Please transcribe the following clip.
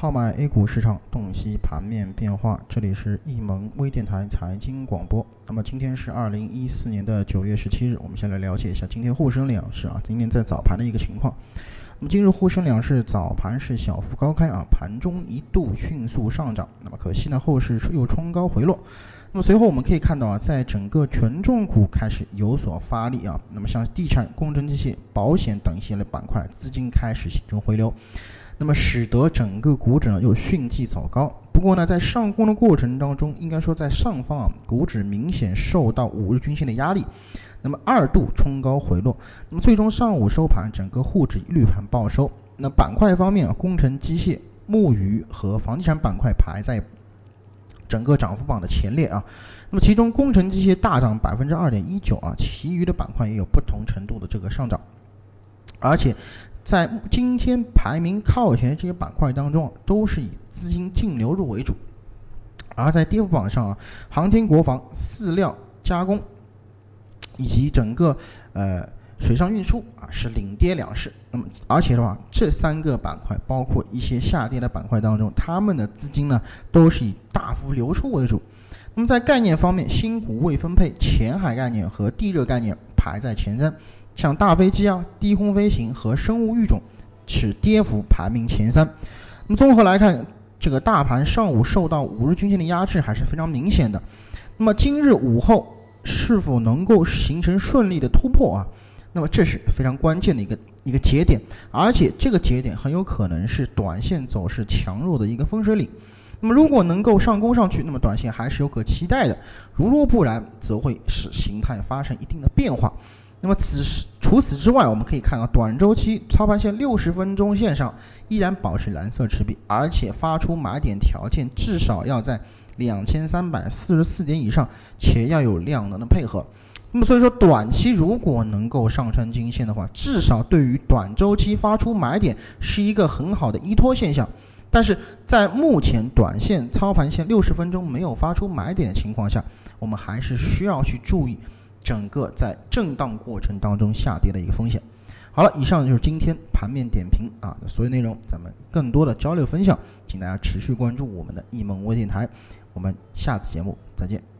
号买 A 股市场，洞悉盘面变化。这里是易盟微电台财经广播。那么今天是二零一四年的九月十七日，我们先来了解一下今天沪深两市啊，今天在早盘的一个情况。那么今日沪深两市早盘是小幅高开啊，盘中一度迅速上涨。那么可惜呢，后市又冲高回落。那么随后我们可以看到啊，在整个权重股开始有所发力啊，那么像地产、工程机械、保险等一些的板块，资金开始形成回流。那么使得整个股指呢又迅即走高。不过呢，在上攻的过程当中，应该说在上方啊，股指明显受到五日均线的压力，那么二度冲高回落。那么最终上午收盘，整个沪指绿盘报收。那板块方面啊，工程机械、木鱼和房地产板块排在整个涨幅榜的前列啊。那么其中工程机械大涨百分之二点一九啊，其余的板块也有不同程度的这个上涨，而且。在今天排名靠前的这些板块当中啊，都是以资金净流入为主。而在跌幅榜上啊，航天、国防、饲料、加工以及整个呃水上运输啊是领跌两市。那么而且的话，这三个板块包括一些下跌的板块当中，他们的资金呢都是以大幅流出为主。那么在概念方面，新股未分配、前海概念和地热概念排在前三。像大飞机啊、低空飞行和生物育种，是跌幅排名前三。那么综合来看，这个大盘上午受到五日均线的压制还是非常明显的。那么今日午后是否能够形成顺利的突破啊？那么这是非常关键的一个一个节点，而且这个节点很有可能是短线走势强弱的一个分水岭。那么如果能够上攻上去，那么短线还是有可期待的；如若不然，则会使形态发生一定的变化。那么此时除此之外，我们可以看到短周期操盘线六十分钟线上依然保持蓝色持币，而且发出买点条件至少要在两千三百四十四点以上，且要有量能的配合。那么所以说，短期如果能够上穿均线的话，至少对于短周期发出买点是一个很好的依托现象。但是在目前短线操盘线六十分钟没有发出买点的情况下，我们还是需要去注意。整个在震荡过程当中下跌的一个风险。好了，以上就是今天盘面点评啊，所有内容咱们更多的交流分享，请大家持续关注我们的易盟微电台，我们下次节目再见。